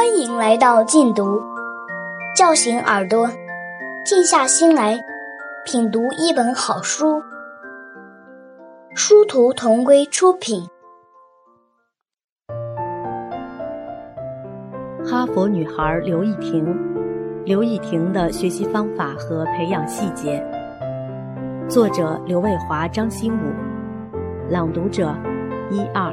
欢迎来到禁读，叫醒耳朵，静下心来品读一本好书。殊途同归出品。哈佛女孩刘亦婷，刘亦婷的学习方法和培养细节。作者刘卫华、张新武，朗读者一二。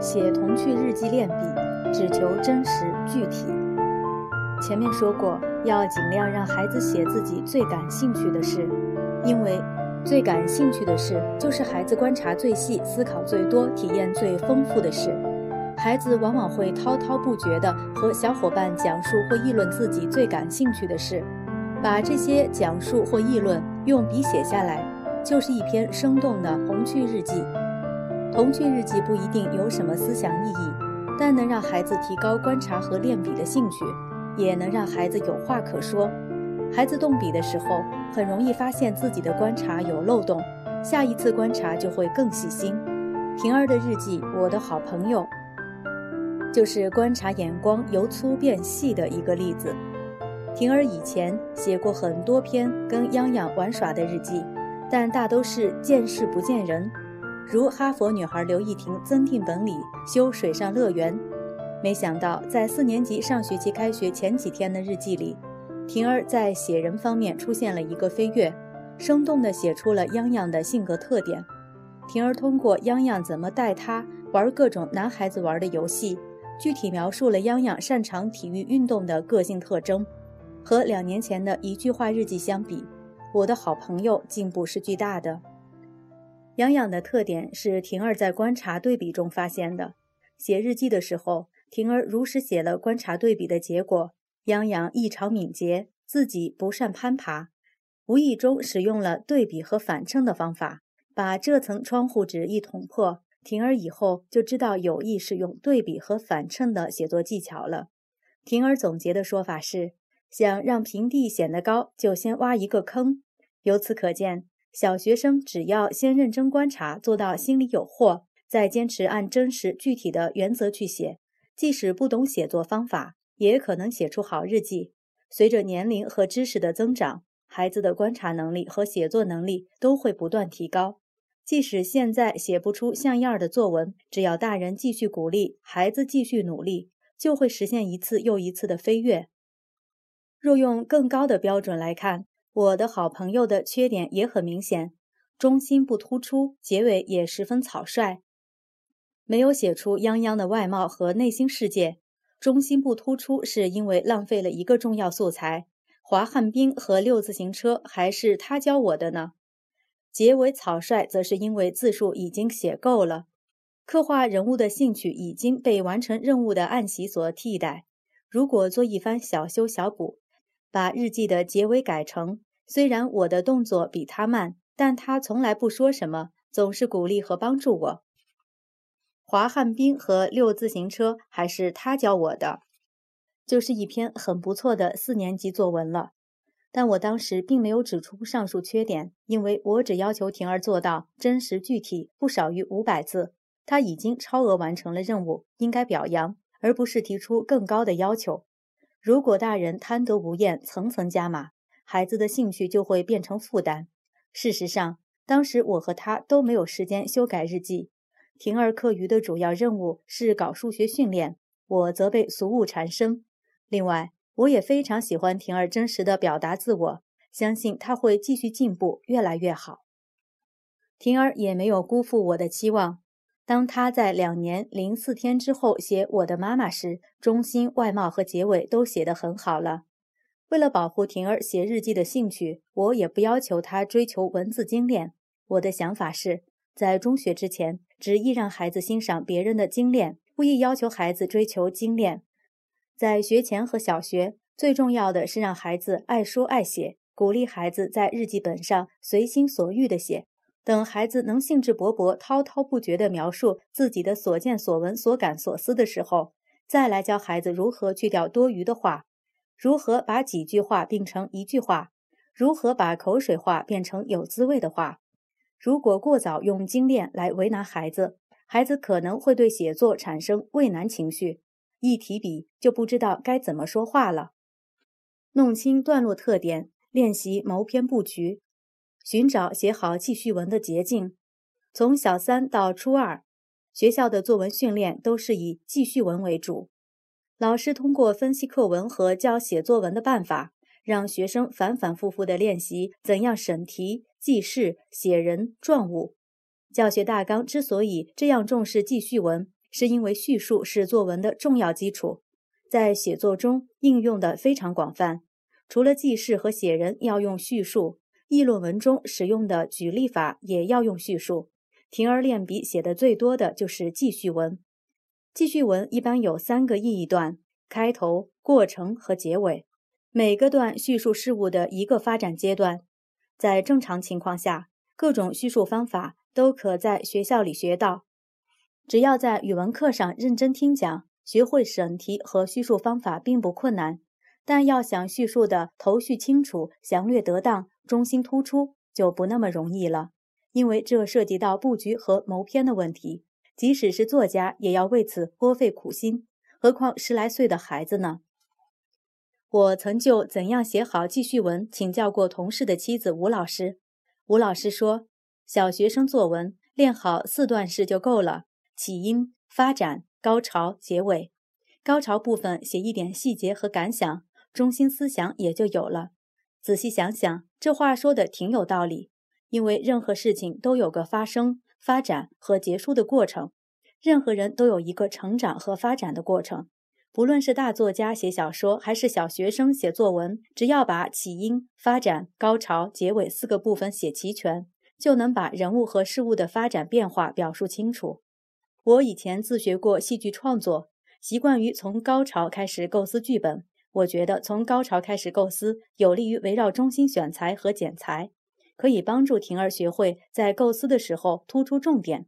写童趣日记练笔。只求真实具体。前面说过，要尽量让孩子写自己最感兴趣的事，因为最感兴趣的事就是孩子观察最细、思考最多、体验最丰富的事。孩子往往会滔滔不绝地和小伙伴讲述或议论自己最感兴趣的事，把这些讲述或议论用笔写下来，就是一篇生动的童趣日记。童趣日记不一定有什么思想意义。但能让孩子提高观察和练笔的兴趣，也能让孩子有话可说。孩子动笔的时候，很容易发现自己的观察有漏洞，下一次观察就会更细心。婷儿的日记，我的好朋友，就是观察眼光由粗变细的一个例子。婷儿以前写过很多篇跟泱泱玩耍的日记，但大都是见事不见人。如哈佛女孩刘亦婷增订本里修水上乐园，没想到在四年级上学期开学前几天的日记里，婷儿在写人方面出现了一个飞跃，生动地写出了泱泱的性格特点。婷儿通过泱泱怎么带她玩各种男孩子玩的游戏，具体描述了泱泱擅长体育运动的个性特征。和两年前的一句话日记相比，我的好朋友进步是巨大的。杨洋的特点是婷儿在观察对比中发现的。写日记的时候，婷儿如实写了观察对比的结果。杨洋异常敏捷，自己不善攀爬，无意中使用了对比和反衬的方法，把这层窗户纸一捅破。婷儿以后就知道有意使用对比和反衬的写作技巧了。婷儿总结的说法是：想让平地显得高，就先挖一个坑。由此可见。小学生只要先认真观察，做到心里有货，再坚持按真实具体的原则去写，即使不懂写作方法，也可能写出好日记。随着年龄和知识的增长，孩子的观察能力和写作能力都会不断提高。即使现在写不出像样的作文，只要大人继续鼓励，孩子继续努力，就会实现一次又一次的飞跃。若用更高的标准来看。我的好朋友的缺点也很明显，中心不突出，结尾也十分草率，没有写出泱泱的外貌和内心世界。中心不突出是因为浪费了一个重要素材，滑旱冰和六自行车还是他教我的呢。结尾草率，则是因为字数已经写够了，刻画人物的兴趣已经被完成任务的暗喜所替代。如果做一番小修小补。把日记的结尾改成：虽然我的动作比他慢，但他从来不说什么，总是鼓励和帮助我。滑旱冰和溜自行车还是他教我的，就是一篇很不错的四年级作文了。但我当时并没有指出上述缺点，因为我只要求婷儿做到真实具体，不少于五百字。他已经超额完成了任务，应该表扬，而不是提出更高的要求。如果大人贪得无厌，层层加码，孩子的兴趣就会变成负担。事实上，当时我和他都没有时间修改日记。婷儿课余的主要任务是搞数学训练，我则被俗务缠身。另外，我也非常喜欢婷儿真实的表达自我，相信她会继续进步，越来越好。婷儿也没有辜负我的期望。当他在两年零四天之后写《我的妈妈》时，中心、外貌和结尾都写得很好了。为了保护婷儿写日记的兴趣，我也不要求她追求文字精炼。我的想法是，在中学之前，执意让孩子欣赏别人的精炼，不宜要求孩子追求精炼。在学前和小学，最重要的是让孩子爱说爱写，鼓励孩子在日记本上随心所欲地写。等孩子能兴致勃勃、滔滔不绝地描述自己的所见所闻、所感所思的时候，再来教孩子如何去掉多余的话，如何把几句话并成一句话，如何把口水话变成有滋味的话。如果过早用精炼来为难孩子，孩子可能会对写作产生畏难情绪，一提笔就不知道该怎么说话了。弄清段落特点，练习谋篇布局，寻找写好记叙文的捷径。从小三到初二，学校的作文训练都是以记叙文为主。老师通过分析课文和教写作文的办法，让学生反反复复地练习怎样审题、记事、写人、状物。教学大纲之所以这样重视记叙文，是因为叙述是作文的重要基础，在写作中应用的非常广泛。除了记事和写人要用叙述，议论文中使用的举例法也要用叙述。婷儿练笔写的最多的就是记叙文。记叙文一般有三个意义段：开头、过程和结尾。每个段叙述事物的一个发展阶段。在正常情况下，各种叙述方法都可在学校里学到。只要在语文课上认真听讲，学会审题和叙述方法并不困难。但要想叙述的头绪清楚、详略得当、中心突出，就不那么容易了，因为这涉及到布局和谋篇的问题。即使是作家，也要为此颇费苦心，何况十来岁的孩子呢？我曾就怎样写好记叙文请教过同事的妻子吴老师。吴老师说，小学生作文练好四段式就够了。起因、发展、高潮、结尾。高潮部分写一点细节和感想，中心思想也就有了。仔细想想，这话说的挺有道理。因为任何事情都有个发生、发展和结束的过程，任何人都有一个成长和发展的过程。不论是大作家写小说，还是小学生写作文，只要把起因、发展、高潮、结尾四个部分写齐全，就能把人物和事物的发展变化表述清楚。我以前自学过戏剧创作，习惯于从高潮开始构思剧本。我觉得从高潮开始构思，有利于围绕中心选材和剪裁，可以帮助婷儿学会在构思的时候突出重点。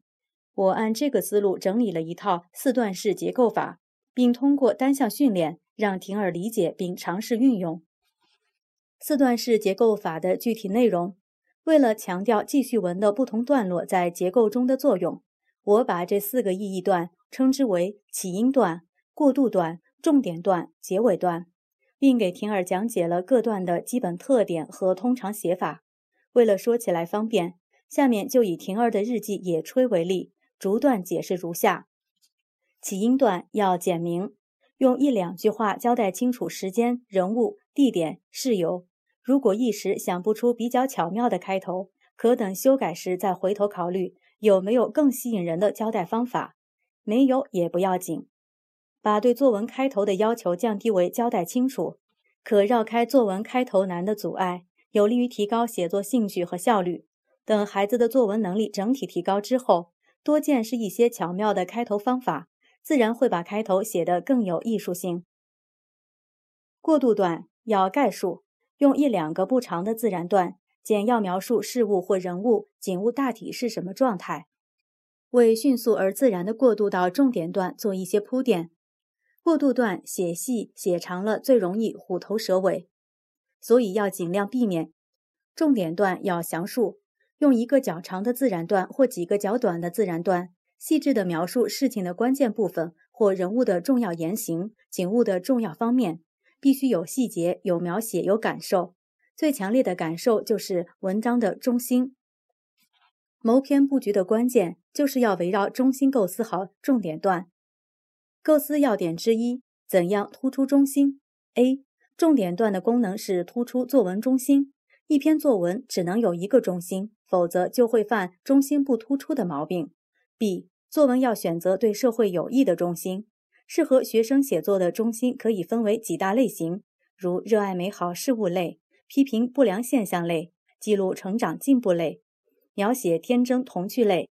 我按这个思路整理了一套四段式结构法，并通过单项训练让婷儿理解并尝试运用四段式结构法的具体内容。为了强调记叙文的不同段落在结构中的作用。我把这四个意义段称之为起因段、过渡段、重点段、结尾段，并给婷儿讲解了各段的基本特点和通常写法。为了说起来方便，下面就以婷儿的日记野炊为例，逐段解释如下：起因段要简明，用一两句话交代清楚时间、人物、地点、事由。如果一时想不出比较巧妙的开头，可等修改时再回头考虑。有没有更吸引人的交代方法？没有也不要紧，把对作文开头的要求降低为交代清楚，可绕开作文开头难的阻碍，有利于提高写作兴趣和效率。等孩子的作文能力整体提高之后，多见识一些巧妙的开头方法，自然会把开头写得更有艺术性。过渡段要概述，用一两个不长的自然段。简要描述事物或人物、景物大体是什么状态，为迅速而自然的过渡到重点段做一些铺垫。过渡段写细写长了，最容易虎头蛇尾，所以要尽量避免。重点段要详述，用一个较长的自然段或几个较短的自然段，细致地描述事情的关键部分或人物的重要言行、景物的重要方面，必须有细节、有描写、有感受。最强烈的感受就是文章的中心。谋篇布局的关键就是要围绕中心构思好重点段。构思要点之一：怎样突出中心？A. 重点段的功能是突出作文中心。一篇作文只能有一个中心，否则就会犯中心不突出的毛病。B. 作文要选择对社会有益的中心。适合学生写作的中心可以分为几大类型，如热爱美好事物类。批评不良现象类、记录成长进步类、描写天真童趣类，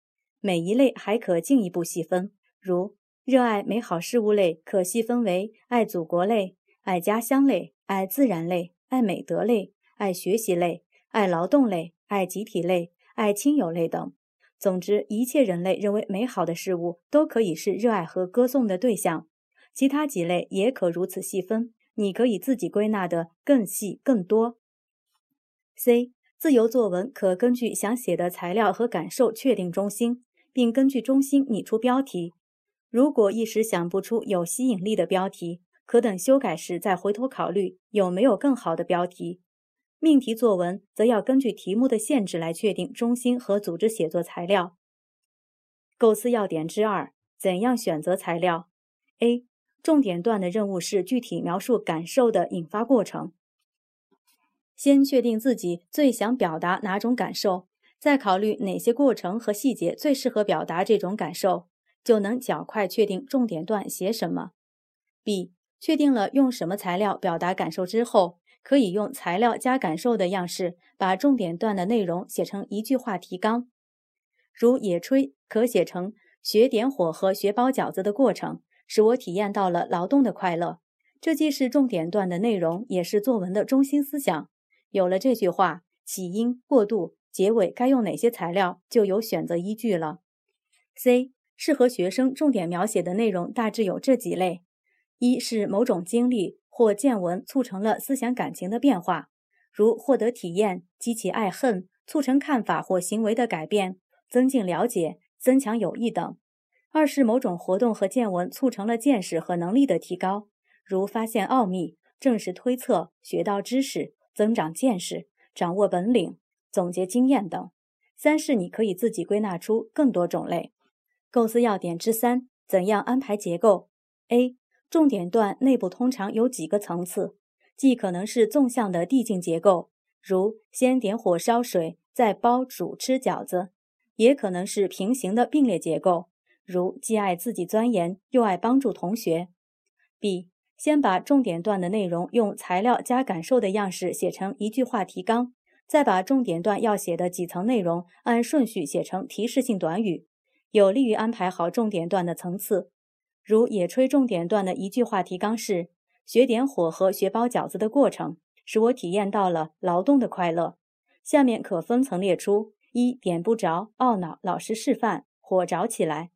每一类还可进一步细分。如热爱美好事物类，可细分为爱祖国类、爱家乡类、爱自然类、爱美德类、爱学习类、爱劳动类、爱集体类、爱亲友类等。总之，一切人类认为美好的事物都可以是热爱和歌颂的对象。其他几类也可如此细分。你可以自己归纳的更细更多。C 自由作文可根据想写的材料和感受确定中心，并根据中心拟出标题。如果一时想不出有吸引力的标题，可等修改时再回头考虑有没有更好的标题。命题作文则要根据题目的限制来确定中心和组织写作材料。构思要点之二：怎样选择材料？A. 重点段的任务是具体描述感受的引发过程。先确定自己最想表达哪种感受，再考虑哪些过程和细节最适合表达这种感受。就能较快确定重点段写什么。B. 确定了用什么材料表达感受之后，可以用材料加感受的样式，把重点段的内容写成一句话提纲。如野炊，可写成学点火和学包饺子的过程，使我体验到了劳动的快乐。这既是重点段的内容，也是作文的中心思想。有了这句话，起因、过渡、结尾该用哪些材料，就有选择依据了。C. 适合学生重点描写的内容大致有这几类：一是某种经历或见闻促成了思想感情的变化，如获得体验、激起爱恨、促成看法或行为的改变、增进了解、增强友谊等；二是某种活动和见闻促成了见识和能力的提高，如发现奥秘、证实推测、学到知识、增长见识、掌握本领、总结经验等；三是你可以自己归纳出更多种类。构思要点之三：怎样安排结构？A. 重点段内部通常有几个层次，既可能是纵向的递进结构，如先点火烧水，再包煮吃饺子；也可能是平行的并列结构，如既爱自己钻研，又爱帮助同学。B. 先把重点段的内容用材料加感受的样式写成一句话提纲，再把重点段要写的几层内容按顺序写成提示性短语。有利于安排好重点段的层次，如野炊重点段的一句话提纲是：学点火和学包饺子的过程，使我体验到了劳动的快乐。下面可分层列出：一点不着，懊恼，老师示范，火着起来；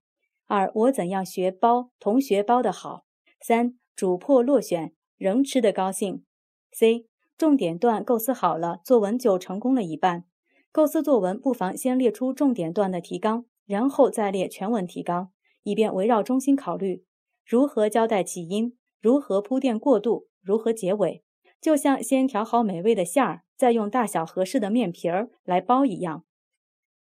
二我怎样学包，同学包得好；三主破落选，仍吃得高兴。C 重点段构思好了，作文就成功了一半。构思作文不妨先列出重点段的提纲。然后再列全文提纲，以便围绕中心考虑如何交代起因，如何铺垫过渡，如何结尾，就像先调好美味的馅儿，再用大小合适的面皮儿来包一样。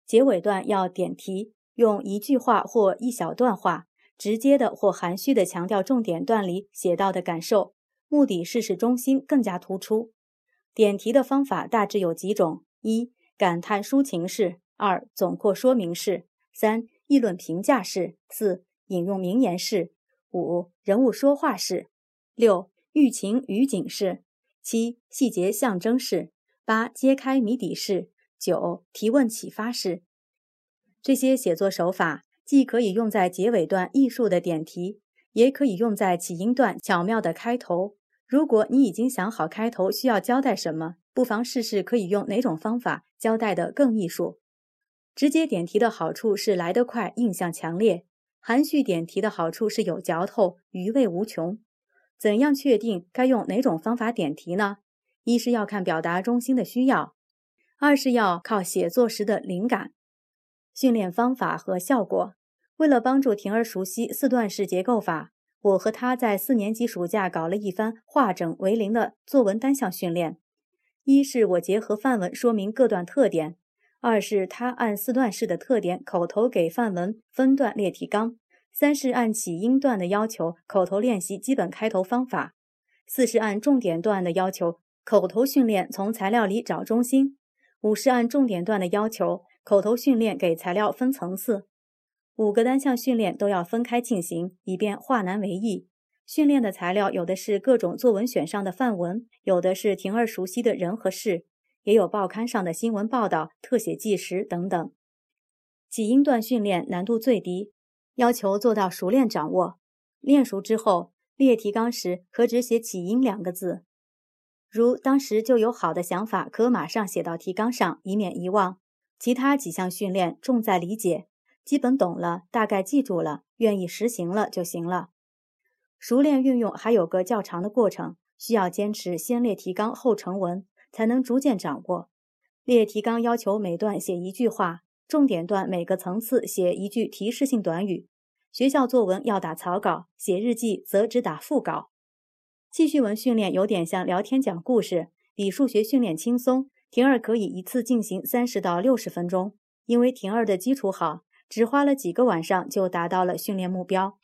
结尾段要点题，用一句话或一小段话，直接的或含蓄的强调重点段里写到的感受，目的是使中心更加突出。点题的方法大致有几种：一、感叹抒情式；二、总括说明式。三、议论评价式；四、引用名言式；五、人物说话式；六、寓情于景式；七、细节象征式；八、揭开谜底式；九、提问启发式。这些写作手法既可以用在结尾段艺术的点题，也可以用在起因段巧妙的开头。如果你已经想好开头需要交代什么，不妨试试可以用哪种方法交代的更艺术。直接点题的好处是来得快，印象强烈；含蓄点题的好处是有嚼头，余味无穷。怎样确定该用哪种方法点题呢？一是要看表达中心的需要，二是要靠写作时的灵感。训练方法和效果，为了帮助婷儿熟悉四段式结构法，我和她在四年级暑假搞了一番化整为零的作文单项训练。一是我结合范文说明各段特点。二是他按四段式的特点口头给范文分段列提纲，三是按起因段的要求口头练习基本开头方法，四是按重点段的要求口头训练从材料里找中心，五是按重点段的要求口头训练给材料分层次。五个单项训练都要分开进行，以便化难为易。训练的材料有的是各种作文选上的范文，有的是婷儿熟悉的人和事。也有报刊上的新闻报道、特写纪实等等。起因段训练难度最低，要求做到熟练掌握。练熟之后，列提纲时可只写“起因”两个字。如当时就有好的想法，可马上写到提纲上，以免遗忘。其他几项训练重在理解，基本懂了，大概记住了，愿意实行了就行了。熟练运用还有个较长的过程，需要坚持先列提纲后成文。才能逐渐掌握。列提纲要求每段写一句话，重点段每个层次写一句提示性短语。学校作文要打草稿，写日记则只打副稿。记叙文训练有点像聊天讲故事，比数学训练轻松。婷儿可以一次进行三十到六十分钟，因为婷儿的基础好，只花了几个晚上就达到了训练目标。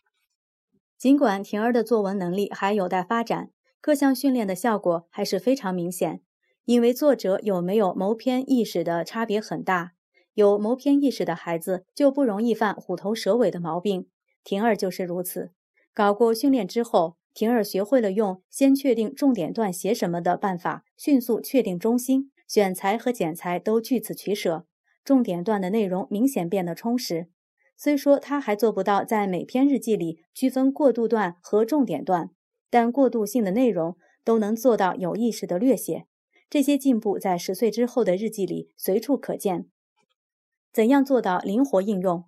尽管婷儿的作文能力还有待发展，各项训练的效果还是非常明显。因为作者有没有谋篇意识的差别很大，有谋篇意识的孩子就不容易犯虎头蛇尾的毛病。婷儿就是如此。搞过训练之后，婷儿学会了用先确定重点段写什么的办法，迅速确定中心，选材和剪裁都据此取舍，重点段的内容明显变得充实。虽说他还做不到在每篇日记里区分过渡段和重点段，但过渡性的内容都能做到有意识的略写。这些进步在十岁之后的日记里随处可见。怎样做到灵活应用？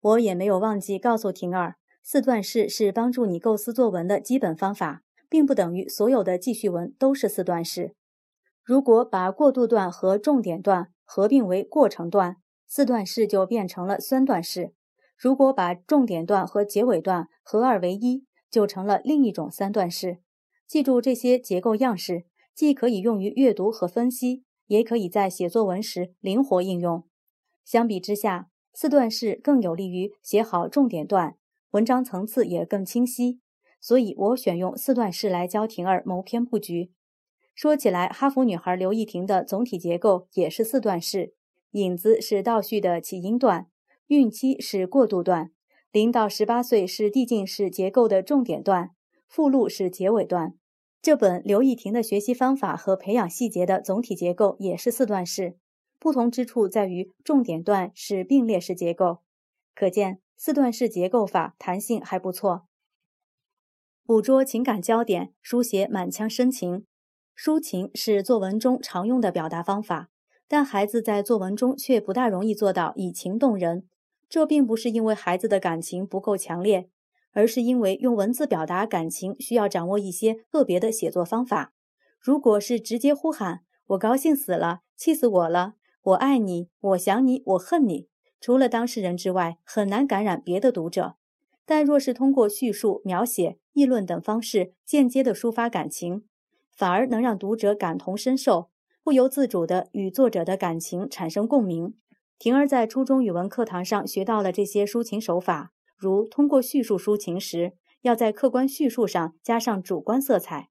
我也没有忘记告诉婷儿，四段式是帮助你构思作文的基本方法，并不等于所有的记叙文都是四段式。如果把过渡段和重点段合并为过程段，四段式就变成了三段式；如果把重点段和结尾段合二为一，就成了另一种三段式。记住这些结构样式。既可以用于阅读和分析，也可以在写作文时灵活应用。相比之下，四段式更有利于写好重点段，文章层次也更清晰。所以我选用四段式来教婷儿谋篇布局。说起来，哈佛女孩刘亦婷的总体结构也是四段式：引子是倒叙的起因段，孕期是过渡段，零到十八岁是递进式结构的重点段，附录是结尾段。这本刘亦婷的学习方法和培养细节的总体结构也是四段式，不同之处在于重点段是并列式结构，可见四段式结构法弹性还不错。捕捉情感焦点，书写满腔深情，抒情是作文中常用的表达方法，但孩子在作文中却不大容易做到以情动人。这并不是因为孩子的感情不够强烈。而是因为用文字表达感情需要掌握一些特别的写作方法。如果是直接呼喊“我高兴死了，气死我了，我爱你，我想你，我恨你”，除了当事人之外，很难感染别的读者。但若是通过叙述、描写、议论等方式间接的抒发感情，反而能让读者感同身受，不由自主地与作者的感情产生共鸣。婷儿在初中语文课堂上学到了这些抒情手法。如通过叙述抒情时，要在客观叙述上加上主观色彩；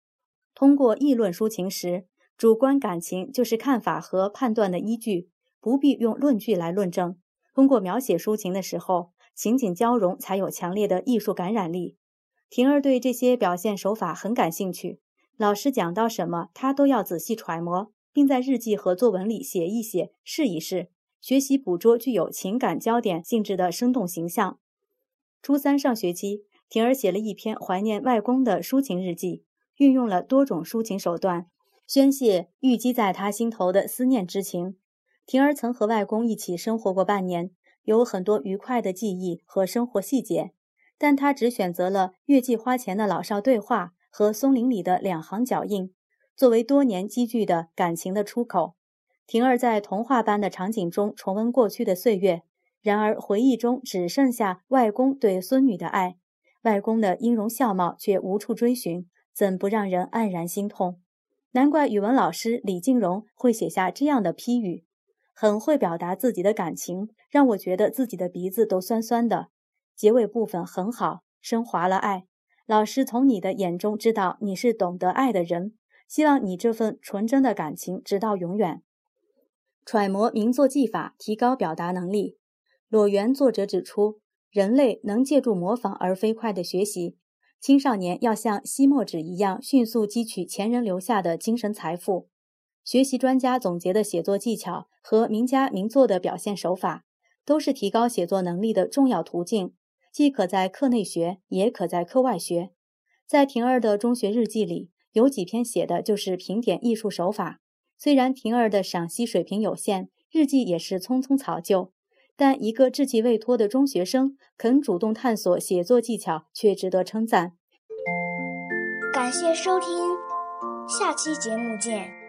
通过议论抒情时，主观感情就是看法和判断的依据，不必用论据来论证。通过描写抒情的时候，情景交融才有强烈的艺术感染力。婷儿对这些表现手法很感兴趣，老师讲到什么，她都要仔细揣摩，并在日记和作文里写一写、试一试，学习捕捉具有情感焦点性质的生动形象。初三上学期，婷儿写了一篇怀念外公的抒情日记，运用了多种抒情手段，宣泄郁积在他心头的思念之情。婷儿曾和外公一起生活过半年，有很多愉快的记忆和生活细节，但她只选择了月季花前的老少对话和松林里的两行脚印，作为多年积聚的感情的出口。婷儿在童话般的场景中重温过去的岁月。然而，回忆中只剩下外公对孙女的爱，外公的音容笑貌却无处追寻，怎不让人黯然心痛？难怪语文老师李静荣会写下这样的批语：很会表达自己的感情，让我觉得自己的鼻子都酸酸的。结尾部分很好，升华了爱。老师从你的眼中知道你是懂得爱的人，希望你这份纯真的感情直到永远。揣摩名作技法，提高表达能力。裸园作者指出，人类能借助模仿而飞快地学习。青少年要像吸墨纸一样迅速汲取前人留下的精神财富。学习专家总结的写作技巧和名家名作的表现手法，都是提高写作能力的重要途径，既可在课内学，也可在课外学。在婷儿的中学日记里，有几篇写的就是评点艺术手法。虽然婷儿的赏析水平有限，日记也是匆匆草就。但一个稚气未脱的中学生肯主动探索写作技巧，却值得称赞。感谢收听，下期节目见。